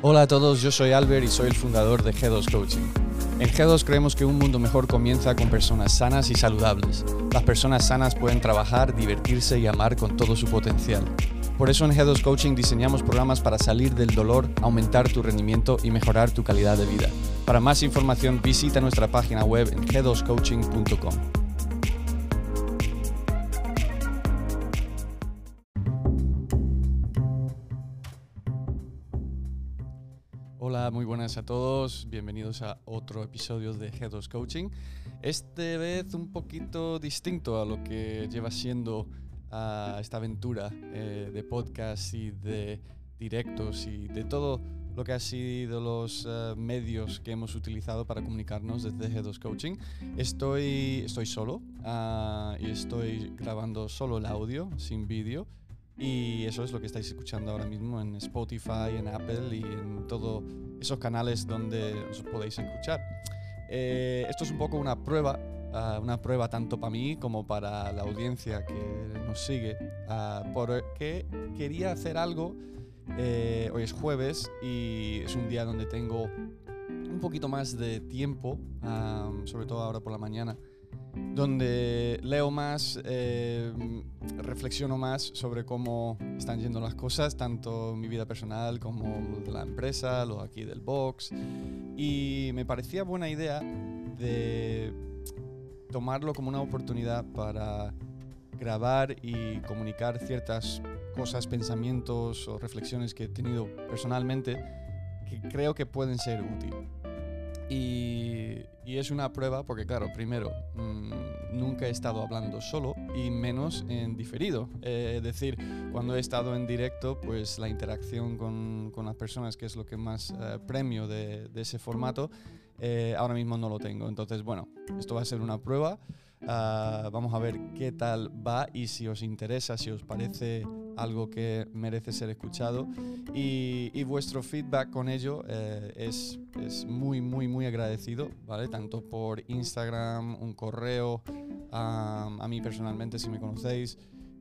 Hola a todos, yo soy Albert y soy el fundador de G2 Coaching. En G2 creemos que un mundo mejor comienza con personas sanas y saludables. Las personas sanas pueden trabajar, divertirse y amar con todo su potencial. Por eso en G2 Coaching diseñamos programas para salir del dolor, aumentar tu rendimiento y mejorar tu calidad de vida. Para más información visita nuestra página web en g2coaching.com. Hola, muy buenas a todos. Bienvenidos a otro episodio de G2 Coaching. Este vez un poquito distinto a lo que lleva siendo ah, esta aventura eh, de podcast y de directos y de todo lo que ha sido los eh, medios que hemos utilizado para comunicarnos desde G2 Coaching. Estoy, estoy solo ah, y estoy grabando solo el audio, sin vídeo. Y eso es lo que estáis escuchando ahora mismo en Spotify, en Apple y en todos esos canales donde os podéis escuchar. Eh, esto es un poco una prueba, ah, una prueba tanto para mí como para la audiencia que nos sigue, ah, porque quería hacer algo. eh, hoy es jueves y es un día donde tengo un poquito más de tiempo, ah, sobre todo ahora por la mañana donde leo más, eh, reflexiono más sobre cómo están yendo las cosas, tanto mi vida personal como de la empresa, lo aquí del box. Y me parecía buena idea de tomarlo como una oportunidad para grabar y comunicar ciertas cosas, pensamientos o reflexiones que he tenido personalmente que creo que pueden ser útiles. Y, es una prueba porque, claro, primero, mmm, nunca he estado hablando solo y menos en diferido. Eh, es decir, cuando he estado en directo, pues la interacción con, con las personas, que es lo que más eh, premio de, ese formato, eh, ahora mismo no lo tengo. Entonces, bueno, esto va a ser una prueba. Uh, vamos a ver qué tal va y si os interesa, si os parece algo que merece ser escuchado. Y, vuestro feedback con ello eh, es, es, muy, muy, muy agradecido, ¿vale? Tanto por Instagram, un correo, a mí personalmente, si me conocéis.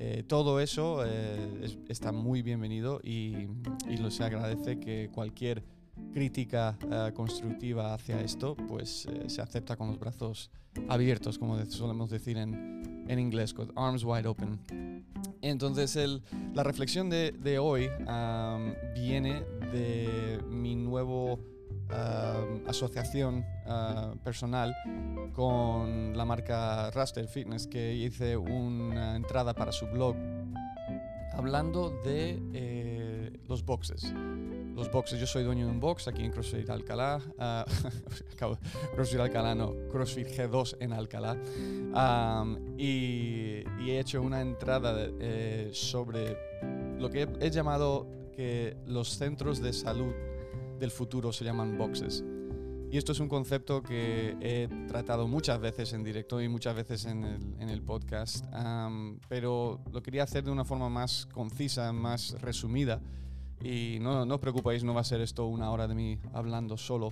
Eh, todo eso eh, es, está muy bienvenido y, y se agradece que cualquier crítica uh, constructiva hacia esto, pues uh, se acepta con los brazos abiertos, como solemos decir en, en, inglés, con arms wide open. Entonces, el, la reflexión de, de hoy um, viene de mi nuevo uh, asociación personal con la marca Raster Fitness, que hice una entrada para su blog hablando de eh, los boxes los boxes. Yo soy dueño de un box aquí en CrossFit Alcalá. Uh, CrossFit Alcalá no, CrossFit G2 en Alcalá. Um, y, y, he hecho una entrada eh, sobre lo que he, he llamado que los centros de salud del futuro se llaman boxes. Y esto es un concepto que he tratado muchas veces en directo y muchas veces en el, en el podcast, um, pero lo quería hacer de una forma más concisa, más resumida. Y no, no os preocupéis, no va a ser esto una hora de mí hablando solo.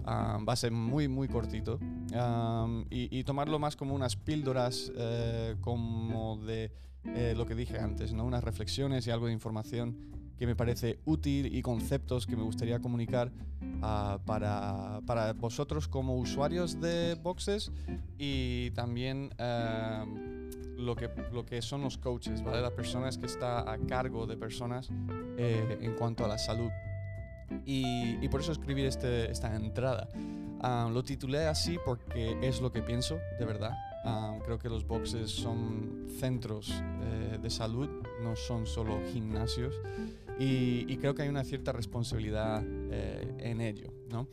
Um, va a ser muy, muy cortito. Um, y, y, tomarlo más como unas píldoras, eh, como de eh, lo que dije antes, ¿no? unas reflexiones y algo de información que me parece útil y conceptos que me gustaría comunicar uh, para, para, vosotros como usuarios de boxes y también uh, lo, que, lo que son los coaches, ¿vale? las personas que están a cargo de personas eh, en cuanto a la salud. Y, y por eso escribir este, esta entrada. Uh, lo titulé así porque es lo que pienso, de verdad. Um, creo que los boxes son centros eh, de salud, no son solo gimnasios. Y, y, creo que hay una cierta responsabilidad eh, en ello. ¿no?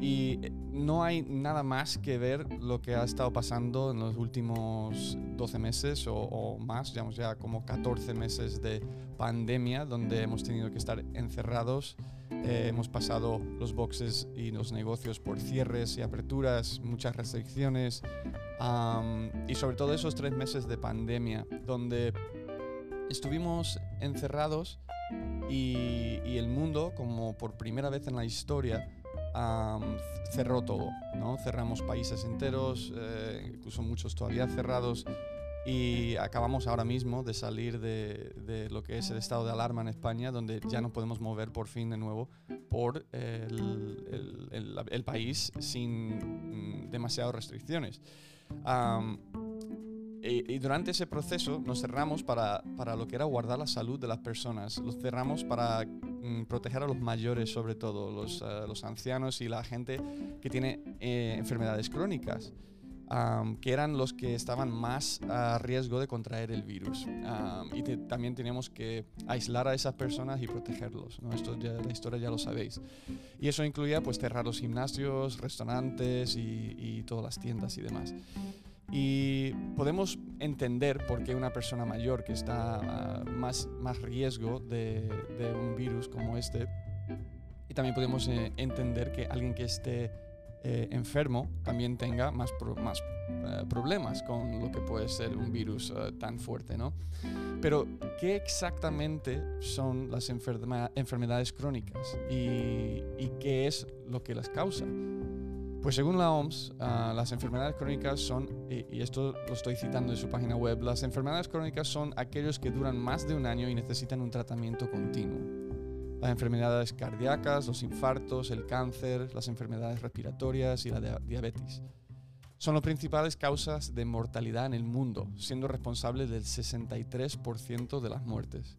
Y no hay nada más que ver lo que ha estado pasando en los últimos 12 meses o, o más, digamos ya como 14 meses de pandemia, donde hemos tenido que estar encerrados. Eh, hemos pasado los boxes y los negocios por cierres y aperturas, muchas restricciones um, y sobre todo esos tres meses de pandemia donde estuvimos encerrados y, y el mundo, como por primera vez en la historia, um, cerró todo. ¿no? Cerramos países enteros, eh, incluso muchos todavía cerrados. y acabamos ahora mismo de salir de, lo que es el estado de alarma en España, donde ya no podemos mover por fin de nuevo por el, país sin mm, demasiadas restricciones. Y, durante ese proceso nos cerramos para, para, lo que era guardar la salud de las personas. Los cerramos para mm, proteger a los mayores, sobre todo, los, eh, los, ancianos y la gente que tiene eh, enfermedades crónicas que eran los que estaban más a riesgo de contraer el virus. y también teníamos que aislar a esas personas y protegerlos. ¿no? Esto ya, la historia ya lo sabéis. Y eso incluía pues cerrar los gimnasios, restaurantes y, todas las tiendas y demás. Y podemos entender por qué una persona mayor que está más, más riesgo de, de, un virus como este, y también podemos eh, entender que alguien que esté eh, enfermo también tenga más, más eh, problemas con lo que puede ser un virus eh, tan fuerte, ¿no? Pero, ¿qué exactamente son las enfermedades crónicas y, qué es lo que las causa? Pues según la OMS, ah, las enfermedades crónicas son, y, esto lo estoy citando de su página web, las enfermedades crónicas son aquellos que duran más de un año y necesitan un tratamiento continuo las enfermedades cardíacas, los infartos, el cáncer, las enfermedades respiratorias y la diabetes. Son las principales causas de mortalidad en el mundo, siendo responsables del 63% de las muertes.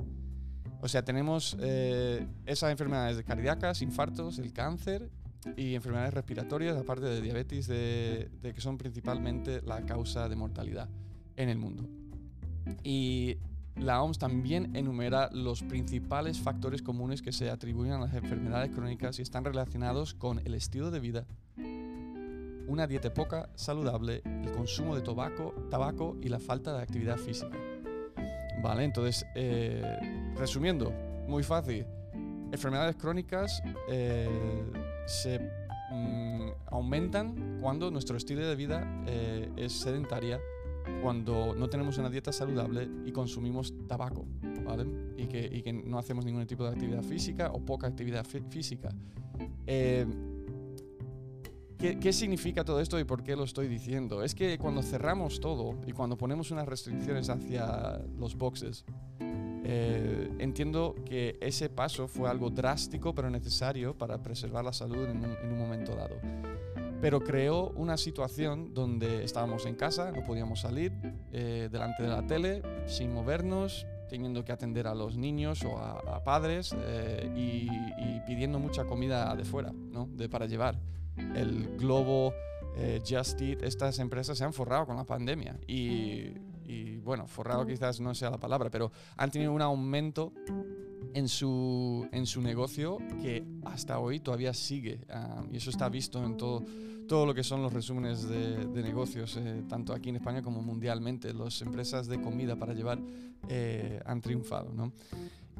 O sea, tenemos eh, esas enfermedades cardíacas, infartos, el cáncer y enfermedades respiratorias, aparte de diabetes, de, que son principalmente la causa de mortalidad en el mundo. Y la OMS también enumera los principales factores comunes que se atribuyen a las enfermedades crónicas y están relacionados con el estilo de vida, una dieta poca saludable, el consumo de tabaco, tabaco y la falta de actividad física. Vale, entonces, eh, resumiendo, muy fácil. Enfermedades crónicas eh, se mm, aumentan cuando nuestro estilo de vida eh, es sedentaria cuando no tenemos una dieta saludable y consumimos tabaco, ¿vale? Y que, no hacemos ningún tipo de actividad física o poca actividad física. Eh, ¿qué, significa todo esto y por qué lo estoy diciendo? Es que cuando cerramos todo y cuando ponemos unas restricciones hacia los boxes, eh, entiendo que ese paso fue algo drástico pero necesario para preservar la salud en un momento dado pero creó una situación donde estábamos en casa, no podíamos salir, eh, delante de la tele, sin movernos, teniendo que atender a los niños o a, padres eh, y, pidiendo mucha comida de fuera, ¿no? de, para llevar. El Globo, eh, Just Eat, estas empresas se han forrado con la pandemia y, y, bueno, forrado quizás no sea la palabra, pero han tenido un aumento en su, en su negocio que hasta hoy todavía sigue. Ah, y eso está visto en todo, todo lo que son los resúmenes de, negocios, eh, tanto aquí en España como mundialmente. Las empresas de comida para llevar eh, han triunfado. ¿no?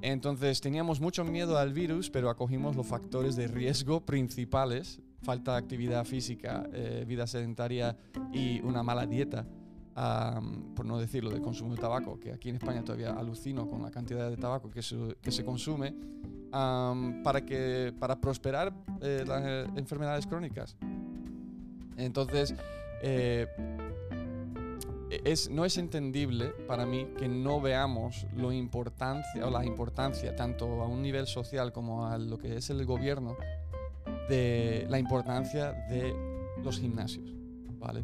Entonces teníamos mucho miedo al virus, pero acogimos los factores de riesgo principales, falta de actividad física, eh, vida sedentaria y una mala dieta por no decirlo, del consumo de tabaco, que aquí en España todavía alucino con la cantidad de tabaco que se, que se consume, para, que, para prosperar eh, las eh, enfermedades crónicas. Entonces, eh, es, no es entendible para mí que no veamos lo importancia, o la importancia, tanto a un nivel social como a lo que es el gobierno, de la importancia de los gimnasios. ¿vale?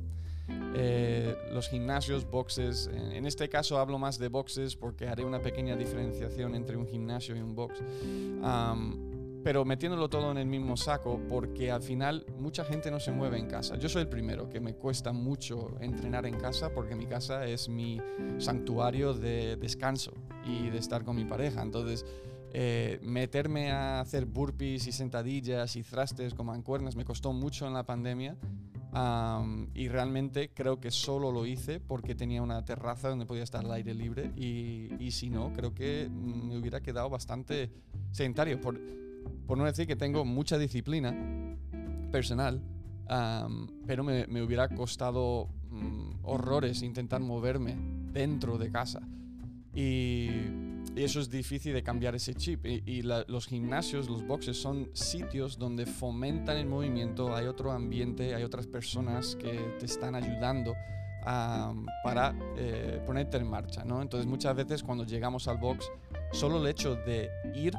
Eh, los gimnasios, boxes. En este caso hablo más de boxes porque haré una pequeña diferenciación entre un gimnasio y un box. pero metiéndolo todo en el mismo saco porque al final mucha gente no se mueve en casa. Yo soy el primero que me cuesta mucho entrenar en casa porque mi casa es mi santuario de descanso y de estar con mi pareja. Entonces, eh, meterme a hacer burpees y sentadillas y thrustes con mancuernas me costó mucho en la pandemia y realmente creo que solo lo hice porque tenía una terraza donde podía estar al aire libre y, y si no, creo que me hubiera quedado bastante sedentario. Por, por no decir que tengo mucha disciplina personal, pero me, me, hubiera costado mm, horrores intentar moverme dentro de casa. Y y eso es difícil de cambiar ese chip. Y, los gimnasios, los boxes son sitios donde fomentan el movimiento, hay otro ambiente, hay otras personas que te están ayudando para eh, ponerte en marcha. ¿no? Entonces muchas veces cuando llegamos al box, solo el hecho de ir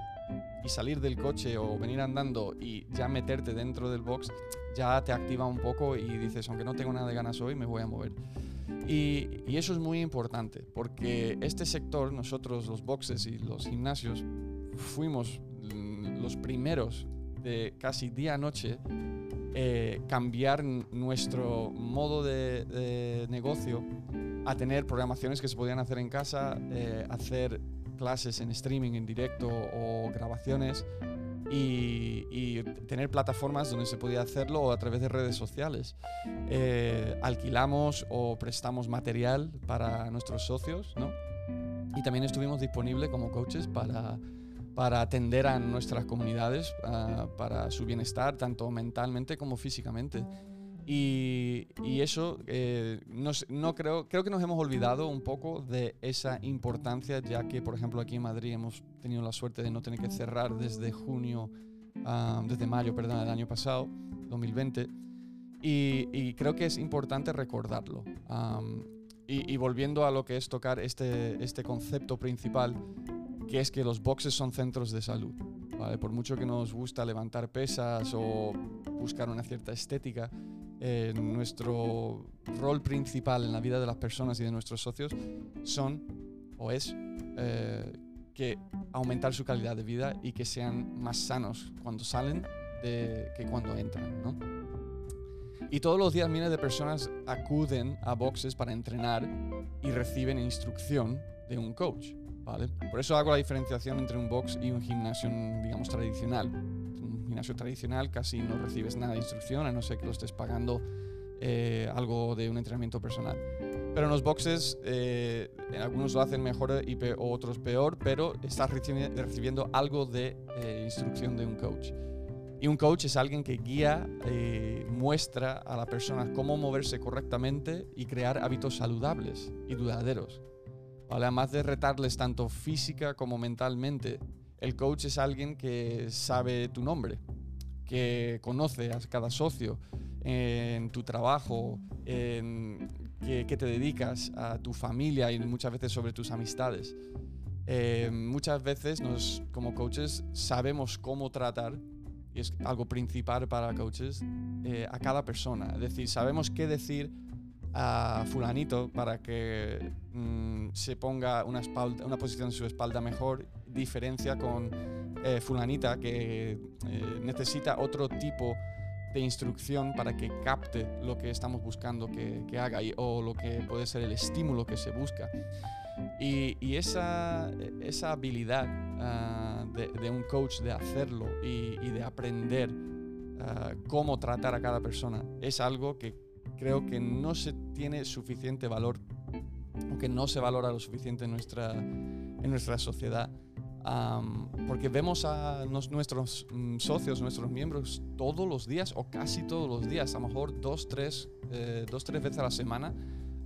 y salir del coche o venir andando y ya meterte dentro del box ya te activa un poco y dices, aunque no tengo nada de ganas hoy, me voy a mover. Y, y, eso es muy importante, porque este sector, nosotros los boxes y los gimnasios, fuimos los primeros de casi día a noche eh, cambiar nuestro modo de, negocio a tener programaciones que se podían hacer en casa, eh, hacer clases en streaming, en directo o grabaciones y, tener plataformas donde se podía hacerlo a través de redes sociales. Eh, alquilamos o prestamos material para nuestros socios, ¿no? Y también estuvimos disponibles como coaches para para atender a nuestras comunidades, para su bienestar, tanto mentalmente como físicamente. Y, eso, eh, no creo, creo que nos hemos olvidado un poco de esa importancia, ya que, por ejemplo, aquí en Madrid hemos tenido la suerte de no tener que cerrar desde junio, desde mayo, perdón, del año pasado, 2020. Y, creo que es importante recordarlo. y, y, volviendo a lo que es tocar este, este concepto principal, que es que los boxes son centros de salud. Por mucho que nos gusta levantar pesas o buscar una cierta estética, eh, nuestro rol principal en la vida de las personas y de nuestros socios son o es eh, que aumentar su calidad de vida y que sean más sanos cuando salen que cuando entran. ¿no? Y todos los días miles de personas acuden a boxes para entrenar y reciben instrucción de un coach. Por eso hago la diferenciación entre un box y un gimnasio, digamos, tradicional. Gimnasio tradicional casi no recibes nada de instrucción, a no ser que lo estés pagando eh, algo de un entrenamiento personal. Pero en los boxes, eh, algunos lo hacen mejor y otros peor, pero estás recibiendo algo de eh, instrucción de un coach. Y un coach es alguien que guía, muestra a la persona cómo moverse correctamente y crear hábitos saludables y duraderos. Además de retarles tanto física como mentalmente, el coach es alguien que sabe tu nombre, que conoce a cada socio en tu trabajo, en que, te dedicas, a tu familia y muchas veces sobre tus amistades. Eh, muchas veces nos, como coaches sabemos cómo tratar, y es algo principal para coaches, eh, a cada persona. Es decir, sabemos qué decir a fulanito para que mm, se ponga una, posición en su espalda mejor, diferencia con eh, fulanita que eh, necesita otro tipo de instrucción para que capte lo que estamos buscando que, que haga o lo que puede ser el estímulo que se busca. Y, y esa, esa, habilidad ah, de, de, un coach de hacerlo y, y de aprender ah, cómo tratar a cada persona es algo que creo que no se tiene suficiente valor o que no se valora lo suficiente en nuestra, en nuestra sociedad. Porque vemos a nuestros mm, socios, nuestros miembros todos los días o casi todos los días, a lo mejor dos, tres, eh, dos, tres veces a la semana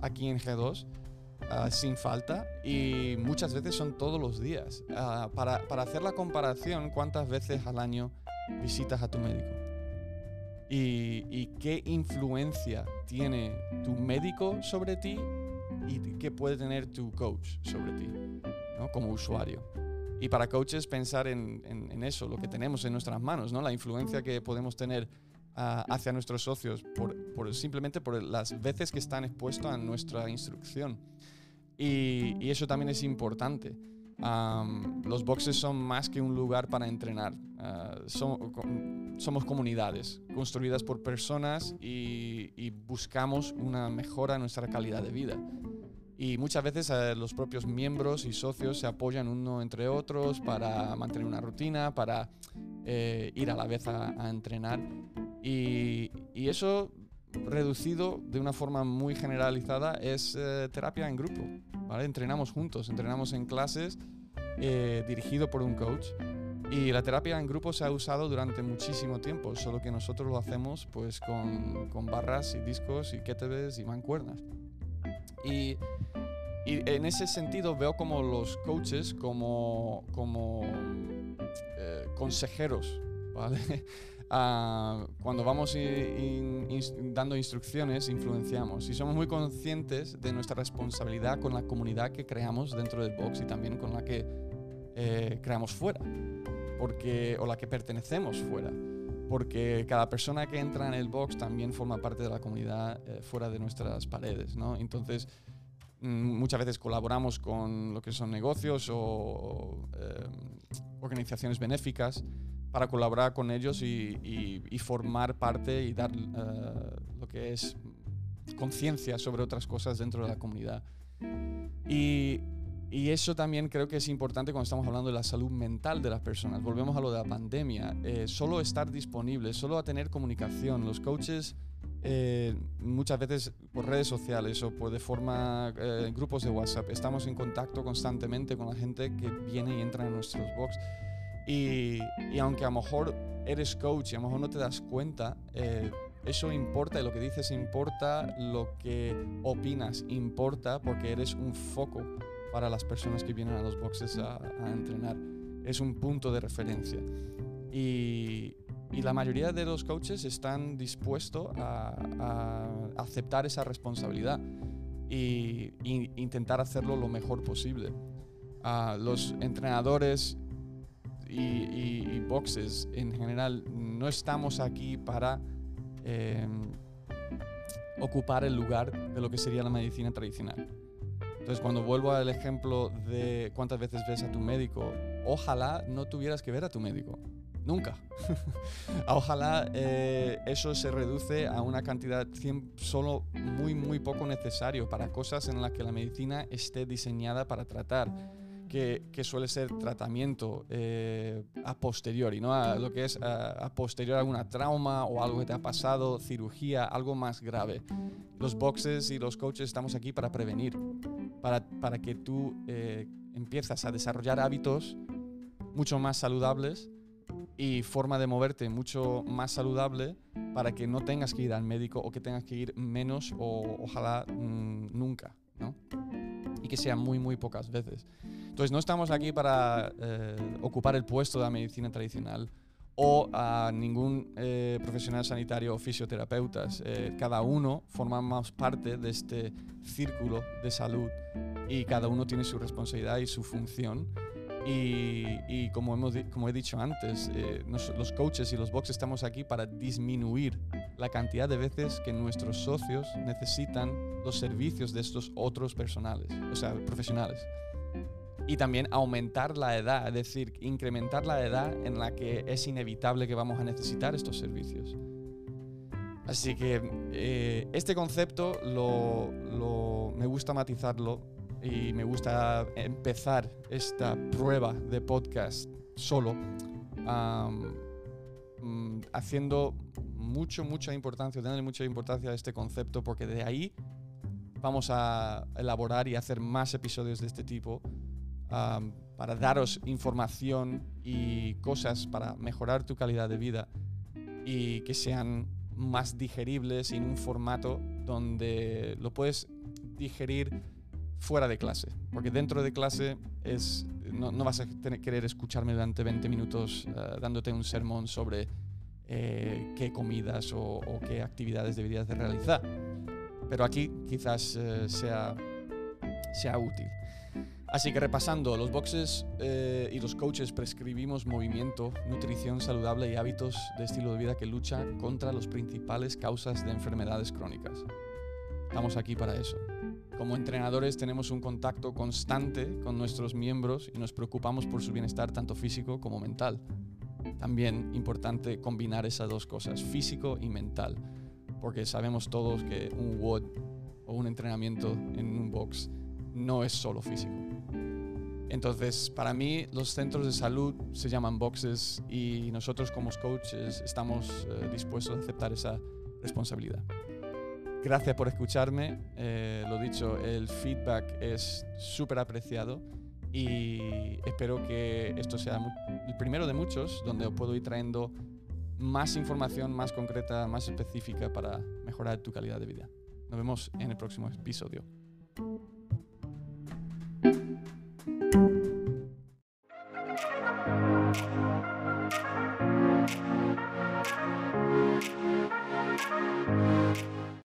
aquí en G2. Ah, sin falta y muchas veces son todos los días. Ah, para, para hacer la comparación, ¿cuántas veces al año visitas a tu médico? y, qué influencia tiene tu médico sobre ti y qué puede tener tu coach sobre ti ¿no? como usuario. Y para coaches pensar en, en, eso, lo que tenemos en nuestras manos, ¿no? la influencia que podemos tener ah, hacia nuestros socios por, por, simplemente por las veces que están expuestos a nuestra instrucción. Y, y eso también es importante los boxes son más que un lugar para entrenar. Ah, somos comunidades construidas por personas y, buscamos una mejora en nuestra calidad de vida. Y muchas veces eh, los propios miembros y socios se apoyan uno entre otros para mantener una rutina, para eh, ir a la vez a, entrenar. Y, eso reducido de una forma muy generalizada es eh, terapia en grupo. Entrenamos juntos, entrenamos en clases eh, dirigido por un coach. Y la terapia en grupo se ha usado durante muchísimo tiempo, solo que nosotros lo hacemos pues con, con barras y discos y kettlebells y mancuernas. Y, y, en ese sentido veo como los coaches como, como eh, consejeros, ¿vale? ah, cuando vamos dando instrucciones, influenciamos. Y somos muy conscientes de nuestra responsabilidad con la comunidad que creamos dentro del box y también con la que eh, creamos fuera, porque, o la que pertenecemos fuera. Porque cada persona que entra en el box también forma parte de la comunidad eh, fuera de nuestras paredes. ¿no? Entonces, muchas veces colaboramos con lo que son negocios o eh, organizaciones benéficas para colaborar con ellos y, formar parte y dar eh, lo que es conciencia sobre otras cosas dentro de la comunidad. Y, eso también creo que es importante cuando estamos hablando de la salud mental de las personas. Volvemos a lo de la pandemia. Eh, solo estar disponible, solo a tener comunicación. Los coaches eh, muchas veces por redes sociales o por de forma grupos de WhatsApp estamos en contacto constantemente con la gente que viene y entra en nuestros box y, aunque a lo mejor eres coach y a lo mejor no te das cuenta, eh, eso importa y lo que dices importa, lo que opinas importa porque eres un foco para las personas que vienen a los boxes a, entrenar. Es un punto de referencia. Y, la mayoría de los coaches están dispuestos a, aceptar esa responsabilidad e intentar hacerlo lo mejor posible. a los entrenadores y, boxes en general, no estamos aquí para em, ocupar el lugar de lo que sería la medicina tradicional. Entonces, cuando vuelvo al ejemplo de cuántas veces ves a tu médico, ojalá no tuvieras que ver a tu médico. Nunca. ojalá eh, eso se reduce a una cantidad solo muy, muy poco necesario para cosas en las que la medicina esté diseñada para tratar que, suele ser tratamiento eh, a posteriori, ¿no? A lo que es a, posteriori alguna trauma o algo que te ha pasado, cirugía, algo más grave. Los boxes y los coaches estamos aquí para prevenir, para, para que tú eh, empiezas a desarrollar hábitos mucho más saludables y forma de moverte mucho más saludable para que no tengas que ir al médico o que tengas que ir menos o ojalá mm, nunca, ¿no? Y que sea muy, muy pocas veces. Entonces no estamos aquí para eh, ocupar el puesto de la medicina tradicional o a ningún eh, profesional sanitario o fisioterapeutas. Eh, cada uno formamos parte de este círculo de salud y cada uno tiene su responsabilidad y su función. Y, como, hemos, como he dicho antes, los coaches y los boxes estamos aquí para disminuir la cantidad de veces que nuestros socios necesitan los servicios de estos otros personales, o sea, profesionales y también aumentar la edad, es decir, incrementar la edad en la que es inevitable que vamos a necesitar estos servicios. Así que eh, este concepto lo, me gusta matizarlo y me gusta empezar esta prueba de podcast solo, mm, haciendo mucho, mucha importancia, dándole mucha importancia a este concepto, porque de ahí vamos a elaborar y hacer más episodios de este tipo para daros información y cosas para mejorar tu calidad de vida y que sean más digeribles en un formato donde lo puedes digerir fuera de clase. Porque dentro de clase es, no, vas a tener, querer escucharme durante 20 minutos eh, dándote un sermón sobre eh, qué comidas o, qué actividades deberías de realizar. Pero aquí quizás eh, sea, sea útil. Así que repasando, los boxes eh, y los coaches prescribimos movimiento, nutrición saludable y hábitos de estilo de vida que luchan contra las principales causas de enfermedades crónicas. Estamos aquí para eso. Como entrenadores tenemos un contacto constante con nuestros miembros y nos preocupamos por su bienestar tanto físico como mental. También importante combinar esas dos cosas, físico y mental, porque sabemos todos que un WOD o un entrenamiento en un box no es solo físico. Entonces, para mí, los centros de salud se llaman boxes y nosotros como coaches estamos eh, dispuestos a aceptar esa responsabilidad. Gracias por escucharme. Eh, lo dicho, el feedback es súper apreciado y espero que esto sea el primero de muchos donde puedo ir trayendo más información más concreta, más específica para mejorar tu calidad de vida. Nos vemos en el próximo episodio.